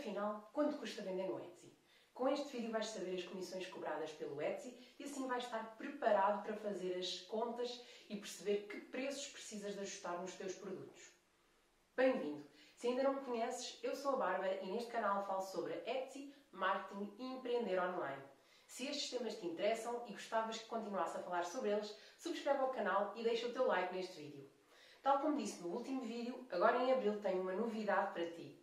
Afinal, quanto custa vender no Etsy? Com este vídeo vais saber as comissões cobradas pelo Etsy e assim vais estar preparado para fazer as contas e perceber que preços precisas de ajustar nos teus produtos. Bem-vindo! Se ainda não me conheces, eu sou a Bárbara e neste canal falo sobre Etsy, marketing e empreender online. Se estes temas te interessam e gostavas que continuasse a falar sobre eles, subscreve ao canal e deixa o teu like neste vídeo. Tal como disse no último vídeo, agora em Abril tenho uma novidade para ti.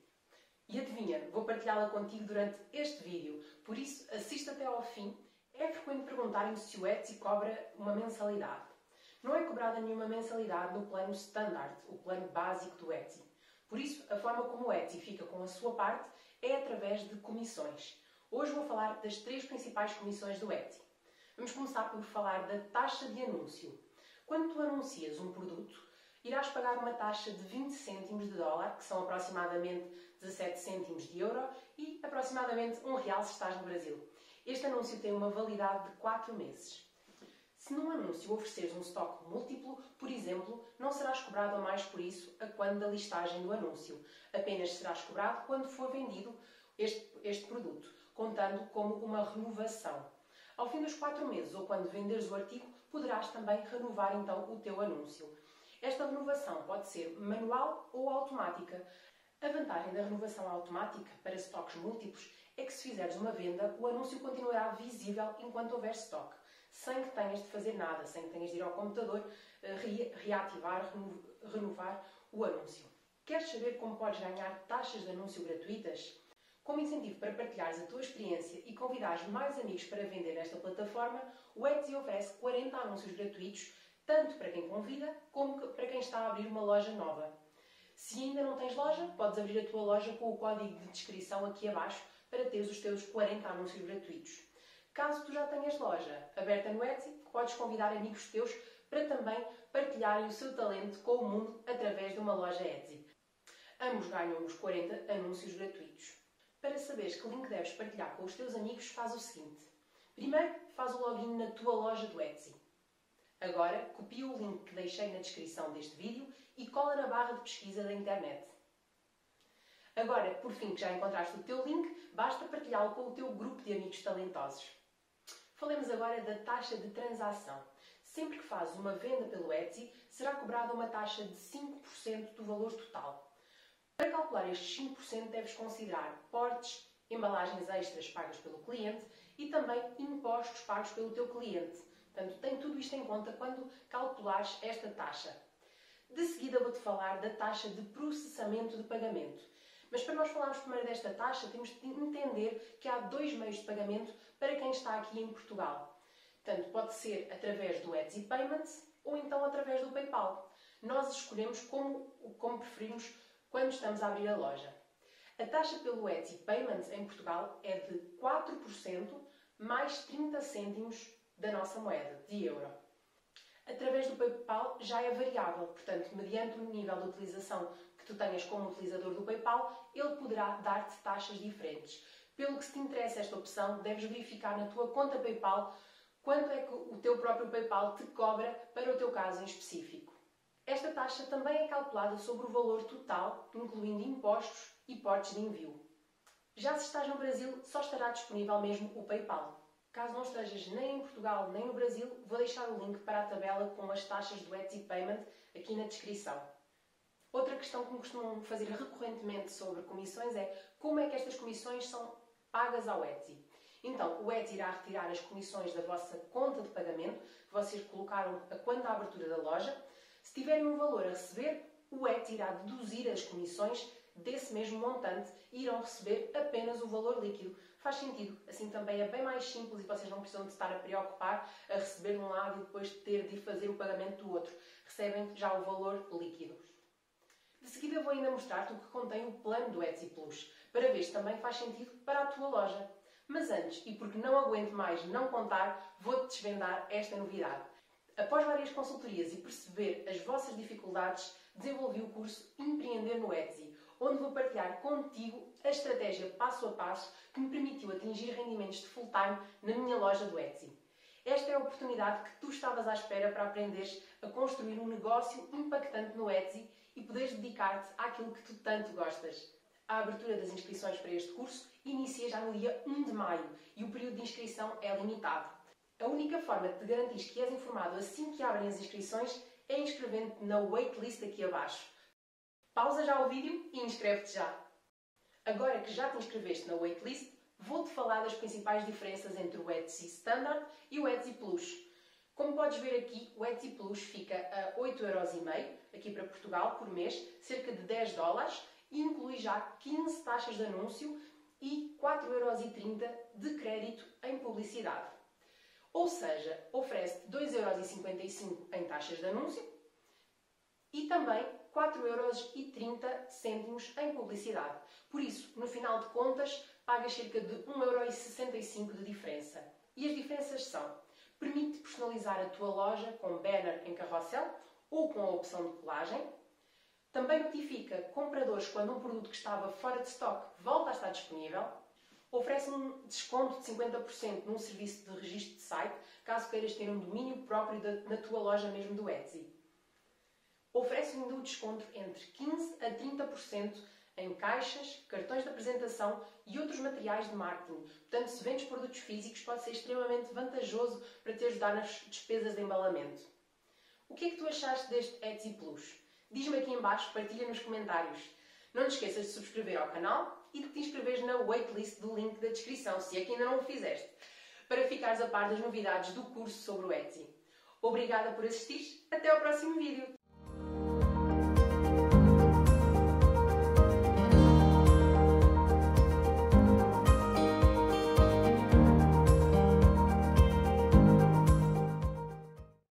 E adivinha, vou partilhá-la contigo durante este vídeo, por isso assista até ao fim. É frequente perguntarem-me se o Etsy cobra uma mensalidade. Não é cobrada nenhuma mensalidade no plano standard, o plano básico do Etsy. Por isso, a forma como o Etsy fica com a sua parte é através de comissões. Hoje vou falar das três principais comissões do Etsy. Vamos começar por falar da taxa de anúncio. Quando tu anuncias um produto, irás pagar uma taxa de 20 cêntimos de dólar, que são aproximadamente 17 cêntimos de euro, e aproximadamente 1 real se estás no Brasil. Este anúncio tem uma validade de 4 meses. Se num anúncio ofereceres um estoque múltiplo, por exemplo, não serás cobrado a mais por isso a quando da listagem do anúncio. Apenas serás cobrado quando for vendido este, este produto, contando como uma renovação. Ao fim dos 4 meses ou quando venderes o artigo, poderás também renovar então o teu anúncio. Esta renovação pode ser manual ou automática. A vantagem da renovação automática para estoques múltiplos é que se fizeres uma venda, o anúncio continuará visível enquanto houver estoque, sem que tenhas de fazer nada, sem que tenhas de ir ao computador, eh, reativar, renovar o anúncio. Queres saber como podes ganhar taxas de anúncio gratuitas? Como incentivo para partilhares a tua experiência e convidares mais amigos para vender nesta plataforma, o Etsy oferece 40 anúncios gratuitos tanto para quem convida como para quem está a abrir uma loja nova. Se ainda não tens loja, podes abrir a tua loja com o código de descrição aqui abaixo para teres os teus 40 anúncios gratuitos. Caso tu já tenhas loja aberta no Etsy, podes convidar amigos teus para também partilharem o seu talento com o mundo através de uma loja Etsy. Ambos ganham os 40 anúncios gratuitos. Para saberes que link deves partilhar com os teus amigos, faz o seguinte. Primeiro, faz o login na tua loja do Etsy. Agora, copia o link que deixei na descrição deste vídeo e cola na barra de pesquisa da internet. Agora, por fim que já encontraste o teu link, basta partilhá-lo com o teu grupo de amigos talentosos. Falemos agora da taxa de transação. Sempre que fazes uma venda pelo Etsy, será cobrada uma taxa de 5% do valor total. Para calcular estes 5%, deves considerar portes, embalagens extras pagas pelo cliente e também impostos pagos pelo teu cliente. Portanto, tem tudo isto em conta quando calculares esta taxa. De seguida vou-te falar da taxa de processamento de pagamento. Mas para nós falarmos primeiro desta taxa, temos de entender que há dois meios de pagamento para quem está aqui em Portugal. Portanto, pode ser através do Etsy Payments ou então através do PayPal. Nós escolhemos como, como preferimos quando estamos a abrir a loja. A taxa pelo Etsy Payments em Portugal é de 4% mais 30 cêntimos da nossa moeda, de euro. Através do PayPal já é variável, portanto, mediante o nível de utilização que tu tenhas como utilizador do PayPal, ele poderá dar-te taxas diferentes. Pelo que se te interessa esta opção, deves verificar na tua conta PayPal quanto é que o teu próprio PayPal te cobra para o teu caso em específico. Esta taxa também é calculada sobre o valor total, incluindo impostos e portes de envio. Já se estás no Brasil, só estará disponível mesmo o PayPal. Caso não estejas nem em Portugal nem no Brasil, vou deixar o link para a tabela com as taxas do Etsy Payment aqui na descrição. Outra questão que me costumam fazer recorrentemente sobre comissões é como é que estas comissões são pagas ao Etsy. Então, o Etsy irá retirar as comissões da vossa conta de pagamento que vocês colocaram a quando da abertura da loja. Se tiverem um valor a receber, o Etsy irá deduzir as comissões desse mesmo montante e irão receber apenas o valor líquido. Faz sentido, assim também é bem mais simples e vocês não precisam de estar a preocupar a receber de um lado e depois ter de fazer o pagamento do outro. Recebem já o valor líquido. De seguida vou ainda mostrar-te o que contém o plano do Etsy Plus, para ver se também faz sentido para a tua loja. Mas antes, e porque não aguento mais não contar, vou-te desvendar esta novidade. Após várias consultorias e perceber as vossas dificuldades, desenvolvi o curso Empreender no Etsy, onde vou partilhar contigo a estratégia passo a passo que me permitiu atingir rendimentos de full-time na minha loja do Etsy. Esta é a oportunidade que tu estavas à espera para aprenderes a construir um negócio impactante no Etsy e poderes dedicar-te àquilo que tu tanto gostas. A abertura das inscrições para este curso inicia já no dia 1 de maio e o período de inscrição é limitado. A única forma de te garantir que és informado assim que abrem as inscrições é inscrevendo-te na waitlist aqui abaixo. Pausa já o vídeo e inscreve-te já! Agora que já te inscreveste na waitlist, vou-te falar das principais diferenças entre o Etsy Standard e o Etsy Plus. Como podes ver aqui, o Etsy Plus fica a 8,5€ aqui para Portugal por mês, cerca de 10 dólares, e inclui já 15 taxas de anúncio e 4,30€ de crédito em publicidade. Ou seja, oferece 2,55€ em taxas de anúncio e também 4,30€ em publicidade. Por isso, no final de contas, pagas cerca de 1,65€ de diferença. E as diferenças são: permite personalizar a tua loja com banner em carrossel ou com a opção de colagem. Também notifica compradores quando um produto que estava fora de stock volta a estar disponível. Oferece um desconto de 50% num serviço de registro de site, caso queiras ter um domínio próprio na tua loja mesmo do Etsy. Oferece um desconto entre 15% a 30% em caixas, cartões de apresentação e outros materiais de marketing. Portanto, se vendes produtos físicos, pode ser extremamente vantajoso para te ajudar nas despesas de embalamento. O que é que tu achaste deste Etsy Plus? Diz-me aqui embaixo, partilha nos comentários. Não te esqueças de subscrever ao canal e de te inscreveres na waitlist do link da descrição, se é que ainda não o fizeste, para ficares a par das novidades do curso sobre o Etsy. Obrigada por assistir, até ao próximo vídeo!